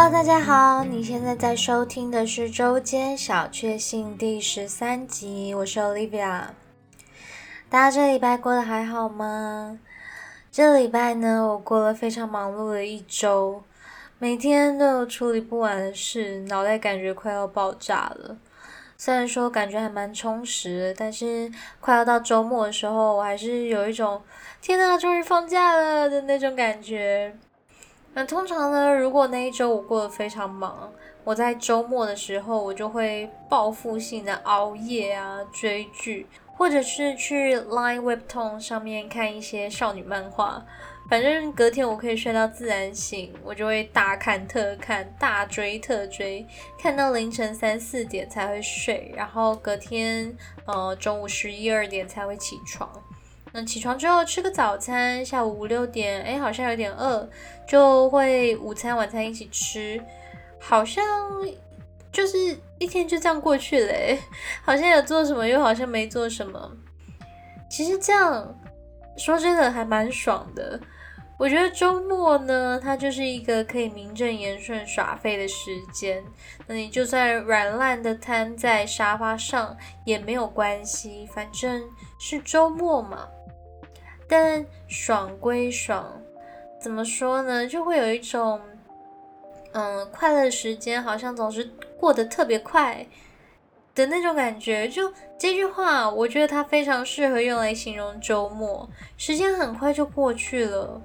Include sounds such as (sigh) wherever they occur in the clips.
Hello，大家好，你现在在收听的是周间小确幸第十三集，我是 Olivia。大家这礼拜过得还好吗？这礼拜呢，我过了非常忙碌的一周，每天都有处理不完的事，脑袋感觉快要爆炸了。虽然说感觉还蛮充实，但是快要到周末的时候，我还是有一种天呐，终于放假了的那种感觉。那通常呢，如果那一周我过得非常忙，我在周末的时候，我就会报复性的熬夜啊，追剧，或者是去 Line Webtoon 上面看一些少女漫画。反正隔天我可以睡到自然醒，我就会大看特看，大追特追，看到凌晨三四点才会睡，然后隔天呃中午十一二点才会起床。那起床之后吃个早餐，下午五六点，哎，好像有点饿，就会午餐晚餐一起吃，好像就是一天就这样过去了，(laughs) 好像有做什么，又好像没做什么。其实这样说真的还蛮爽的。我觉得周末呢，它就是一个可以名正言顺耍废的时间。那你就算软烂的瘫在沙发上也没有关系，反正是周末嘛。但爽归爽，怎么说呢？就会有一种，嗯，快乐时间好像总是过得特别快的那种感觉。就这句话，我觉得它非常适合用来形容周末，时间很快就过去了，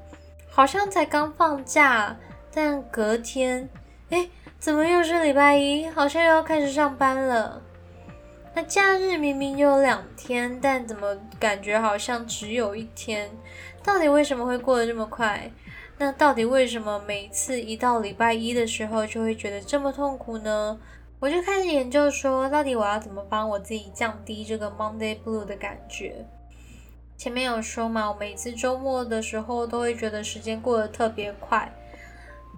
好像才刚放假，但隔天，哎，怎么又是礼拜一？好像又要开始上班了。那假日明明有两天，但怎么感觉好像只有一天？到底为什么会过得这么快？那到底为什么每次一到礼拜一的时候就会觉得这么痛苦呢？我就开始研究说，到底我要怎么帮我自己降低这个 Monday Blue 的感觉？前面有说嘛，我每次周末的时候都会觉得时间过得特别快。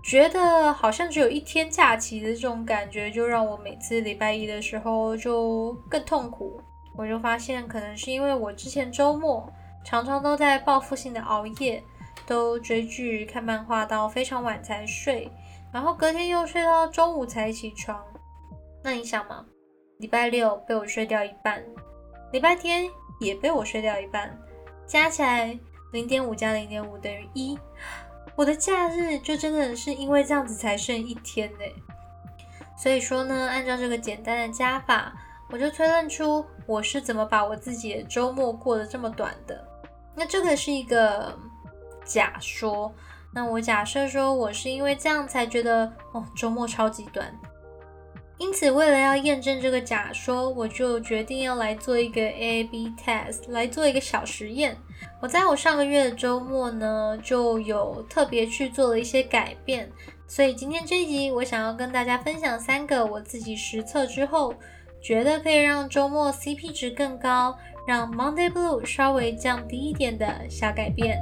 觉得好像只有一天假期的这种感觉，就让我每次礼拜一的时候就更痛苦。我就发现，可能是因为我之前周末常常都在报复性的熬夜，都追剧、看漫画到非常晚才睡，然后隔天又睡到中午才起床。那你想嘛，礼拜六被我睡掉一半，礼拜天也被我睡掉一半，加起来零点五加零点五等于一。我的假日就真的是因为这样子才剩一天呢，所以说呢，按照这个简单的加法，我就推论出我是怎么把我自己的周末过得这么短的。那这个是一个假说，那我假设说我是因为这样才觉得哦周末超级短。因此，为了要验证这个假说，我就决定要来做一个 A/B test，来做一个小实验。我在我上个月的周末呢，就有特别去做了一些改变。所以今天这一集，我想要跟大家分享三个我自己实测之后，觉得可以让周末 CP 值更高，让 Monday Blue 稍微降低一点的小改变。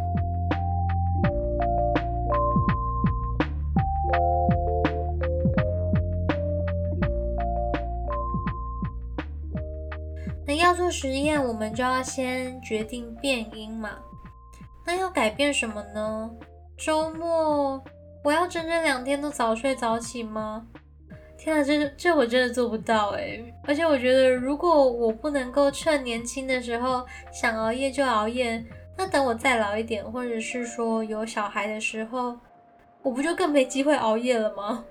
要做实验，我们就要先决定变音嘛。那要改变什么呢？周末我要整整两天都早睡早起吗？天啊，这这我真的做不到哎！而且我觉得，如果我不能够趁年轻的时候想熬夜就熬夜，那等我再老一点，或者是说有小孩的时候，我不就更没机会熬夜了吗？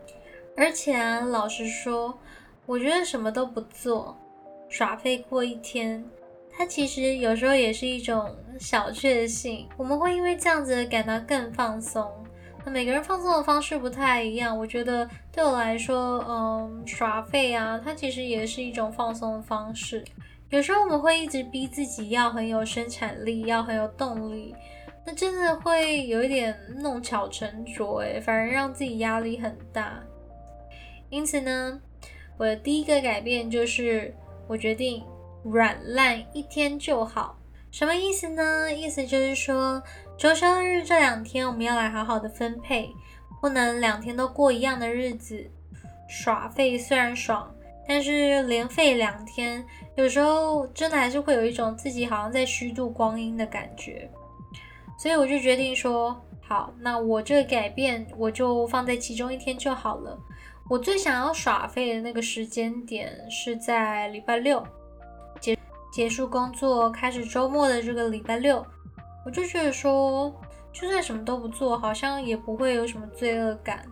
而且啊，老实说，我觉得什么都不做。耍废过一天，它其实有时候也是一种小确幸。我们会因为这样子感到更放松。那每个人放松的方式不太一样。我觉得对我来说，嗯，耍废啊，它其实也是一种放松的方式。有时候我们会一直逼自己要很有生产力，要很有动力，那真的会有一点弄巧成拙，诶，反而让自己压力很大。因此呢，我的第一个改变就是。我决定软烂一天就好，什么意思呢？意思就是说，周休日这两天我们要来好好的分配，不能两天都过一样的日子。耍废虽然爽，但是连废两天，有时候真的还是会有一种自己好像在虚度光阴的感觉。所以我就决定说，好，那我这个改变我就放在其中一天就好了。我最想要耍废的那个时间点是在礼拜六结结束工作，开始周末的这个礼拜六，我就觉得说，就算什么都不做，好像也不会有什么罪恶感。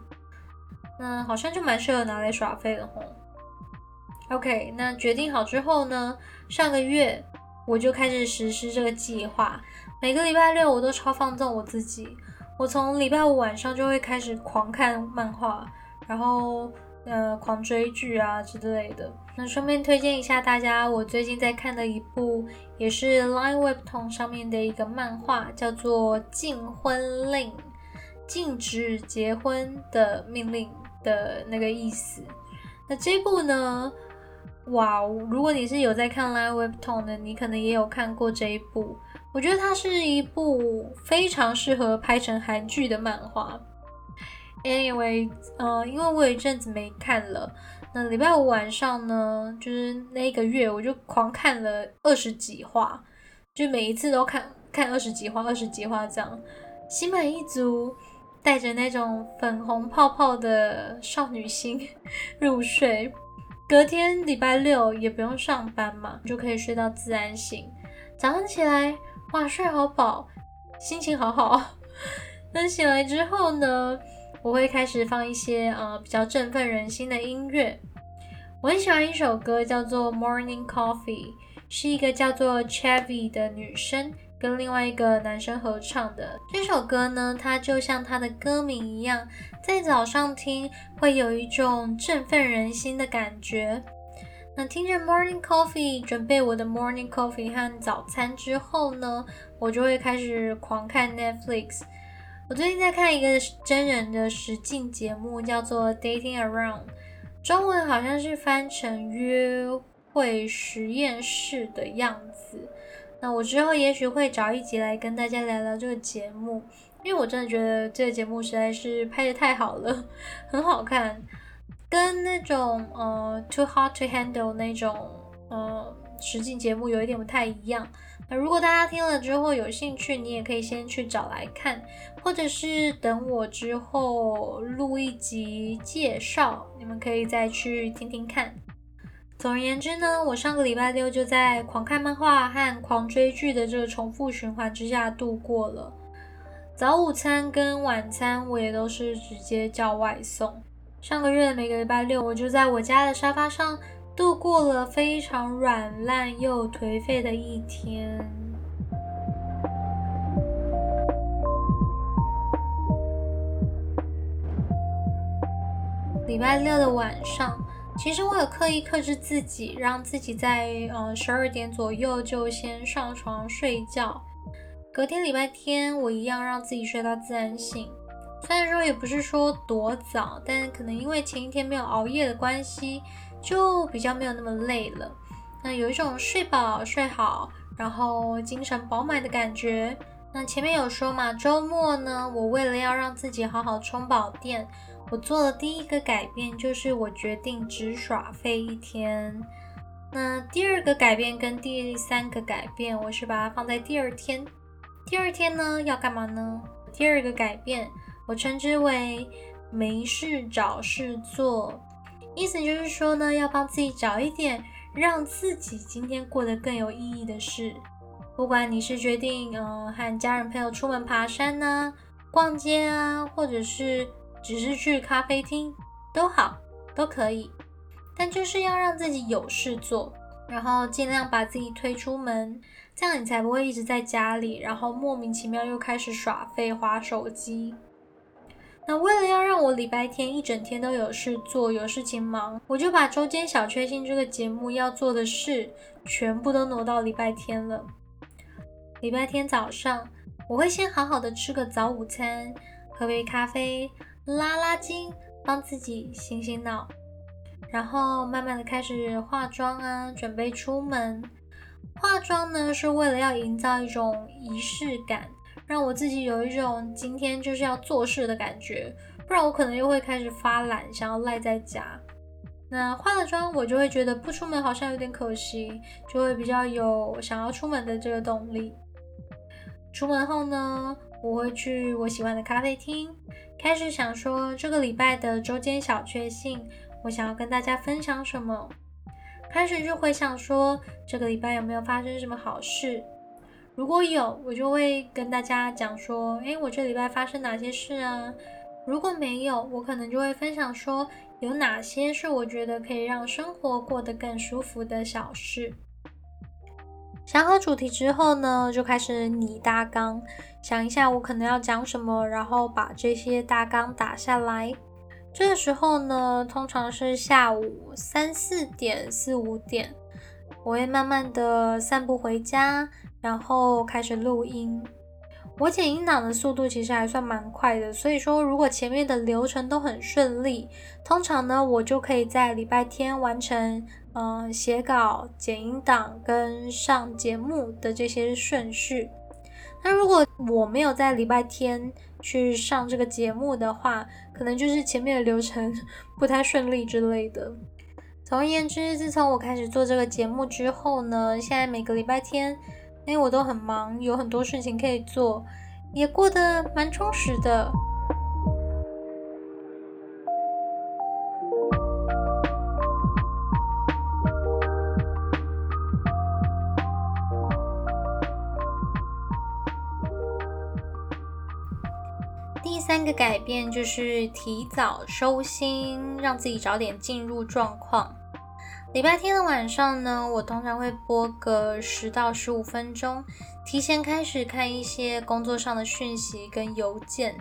嗯，好像就蛮适合拿来耍废的吼。OK，那决定好之后呢，上个月我就开始实施这个计划。每个礼拜六我都超放纵我自己，我从礼拜五晚上就会开始狂看漫画，然后呃狂追剧啊之类的。那顺便推荐一下大家，我最近在看的一部也是 Line Webtoon 上面的一个漫画，叫做《禁婚令》，禁止结婚的命令的那个意思。那这部呢？哇，如果你是有在看 Line Webtoon 的，你可能也有看过这一部。我觉得它是一部非常适合拍成韩剧的漫画。Anyway，呃，因为我有一阵子没看了，那礼拜五晚上呢，就是那一个月，我就狂看了二十几话，就每一次都看看二十几话，二十几话这样，心满意足，带着那种粉红泡泡的少女心入睡。隔天礼拜六也不用上班嘛，就可以睡到自然醒。早上起来，哇，睡好饱，心情好好。(laughs) 那醒来之后呢，我会开始放一些呃比较振奋人心的音乐。我很喜欢一首歌，叫做《Morning Coffee》，是一个叫做 Chevy 的女生。跟另外一个男生合唱的这首歌呢，它就像它的歌名一样，在早上听会有一种振奋人心的感觉。那听着 Morning Coffee，准备我的 Morning Coffee 和早餐之后呢，我就会开始狂看 Netflix。我最近在看一个真人的实境节目，叫做 Dating Around，中文好像是翻成约会实验室的样子。那我之后也许会找一集来跟大家聊聊这个节目，因为我真的觉得这个节目实在是拍的太好了，(laughs) 很好看，跟那种呃 Too Hot to Handle 那种呃实境节目有一点不太一样。如果大家听了之后有兴趣，你也可以先去找来看，或者是等我之后录一集介绍，你们可以再去听听看。总而言之呢，我上个礼拜六就在狂看漫画和狂追剧的这个重复循环之下度过了。早午餐跟晚餐我也都是直接叫外送。上个月每个礼拜六，我就在我家的沙发上度过了非常软烂又颓废的一天。礼拜六的晚上。其实我有刻意克制自己，让自己在呃十二点左右就先上床睡觉。隔天礼拜天，我一样让自己睡到自然醒。虽然说也不是说多早，但可能因为前一天没有熬夜的关系，就比较没有那么累了。那有一种睡饱睡好，然后精神饱满的感觉。那前面有说嘛，周末呢，我为了要让自己好好充饱电。我做的第一个改变就是我决定只耍废一天。那第二个改变跟第三个改变，我是把它放在第二天。第二天呢要干嘛呢？第二个改变我称之为没事找事做，意思就是说呢，要帮自己找一点让自己今天过得更有意义的事。不管你是决定嗯和家人朋友出门爬山呢、逛街啊，或者是。只是去咖啡厅都好，都可以，但就是要让自己有事做，然后尽量把自己推出门，这样你才不会一直在家里，然后莫名其妙又开始耍废、划手机。那为了要让我礼拜天一整天都有事做、有事情忙，我就把周间小确幸这个节目要做的事全部都挪到礼拜天了。礼拜天早上，我会先好好的吃个早午餐，喝杯咖啡。拉拉筋，帮自己醒醒脑，然后慢慢的开始化妆啊，准备出门。化妆呢，是为了要营造一种仪式感，让我自己有一种今天就是要做事的感觉，不然我可能又会开始发懒，想要赖在家。那化了妆，我就会觉得不出门好像有点可惜，就会比较有想要出门的这个动力。出门后呢，我会去我喜欢的咖啡厅，开始想说这个礼拜的周间小确幸，我想要跟大家分享什么。开始就回想说这个礼拜有没有发生什么好事，如果有，我就会跟大家讲说，诶，我这礼拜发生哪些事啊？如果没有，我可能就会分享说有哪些是我觉得可以让生活过得更舒服的小事。想好主题之后呢，就开始拟大纲，想一下我可能要讲什么，然后把这些大纲打下来。这个时候呢，通常是下午三四点、四五点，我会慢慢的散步回家，然后开始录音。我剪音档的速度其实还算蛮快的，所以说如果前面的流程都很顺利，通常呢我就可以在礼拜天完成，嗯，写稿、剪音档跟上节目的这些顺序。那如果我没有在礼拜天去上这个节目的话，可能就是前面的流程 (laughs) 不太顺利之类的。总而言之，自从我开始做这个节目之后呢，现在每个礼拜天。因为我都很忙，有很多事情可以做，也过得蛮充实的。第三个改变就是提早收心，让自己早点进入状况。礼拜天的晚上呢，我通常会播个十到十五分钟，提前开始看一些工作上的讯息跟邮件。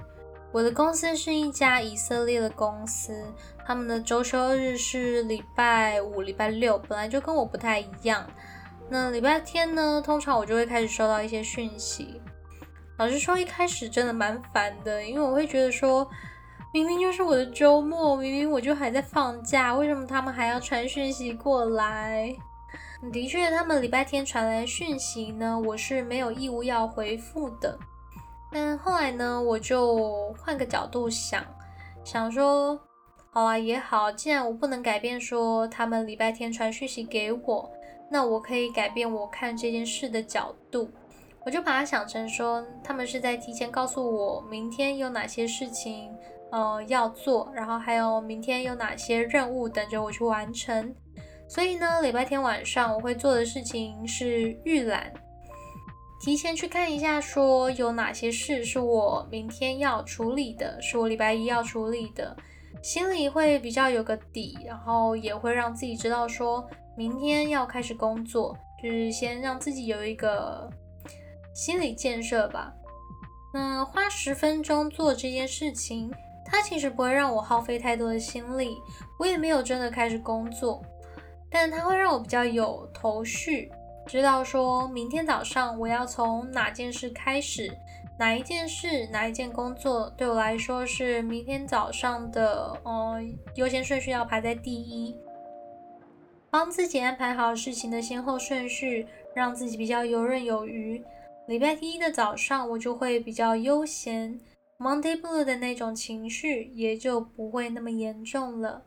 我的公司是一家以色列的公司，他们的周休日是礼拜五、礼拜六，本来就跟我不太一样。那礼拜天呢，通常我就会开始收到一些讯息。老实说，一开始真的蛮烦的，因为我会觉得说。明明就是我的周末，明明我就还在放假，为什么他们还要传讯息过来？的确，他们礼拜天传来讯息呢，我是没有义务要回复的。但后来呢，我就换个角度想，想说，好啊也好，既然我不能改变说他们礼拜天传讯息给我，那我可以改变我看这件事的角度，我就把它想成说，他们是在提前告诉我明天有哪些事情。呃，要做，然后还有明天有哪些任务等着我去完成。所以呢，礼拜天晚上我会做的事情是预览，提前去看一下，说有哪些事是我明天要处理的，是我礼拜一要处理的，心里会比较有个底，然后也会让自己知道说明天要开始工作，就是先让自己有一个心理建设吧。那花十分钟做这件事情。它其实不会让我耗费太多的心力，我也没有真的开始工作，但它会让我比较有头绪，知道说明天早上我要从哪件事开始，哪一件事，哪一件工作对我来说是明天早上的，呃，优先顺序要排在第一，帮自己安排好事情的先后顺序，让自己比较游刃有余。礼拜一的早上我就会比较悠闲。Monday Blue 的那种情绪也就不会那么严重了。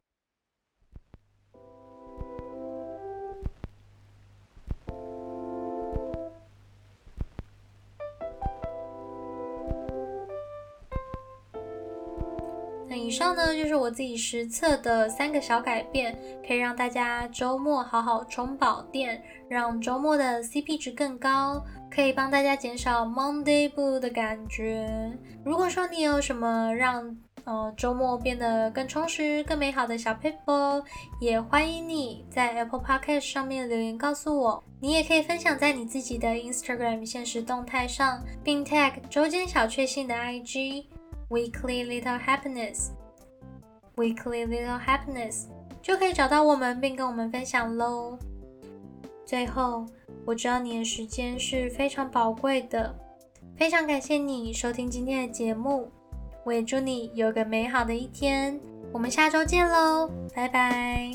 那以上呢，就是我自己实测的三个小改变，可以让大家周末好好充饱电，让周末的 CP 值更高。可以帮大家减少 Monday Blue 的感觉。如果说你有什么让呃周末变得更充实、更美好的小 paper，也欢迎你在 Apple Podcast 上面留言告诉我。你也可以分享在你自己的 Instagram 现实动态上，并 tag 周间小确幸的 IG Weekly Little Happiness Weekly Little Happiness，就可以找到我们并跟我们分享喽。最后。我知道你的时间是非常宝贵的，非常感谢你收听今天的节目。我也祝你有个美好的一天。我们下周见喽，拜拜。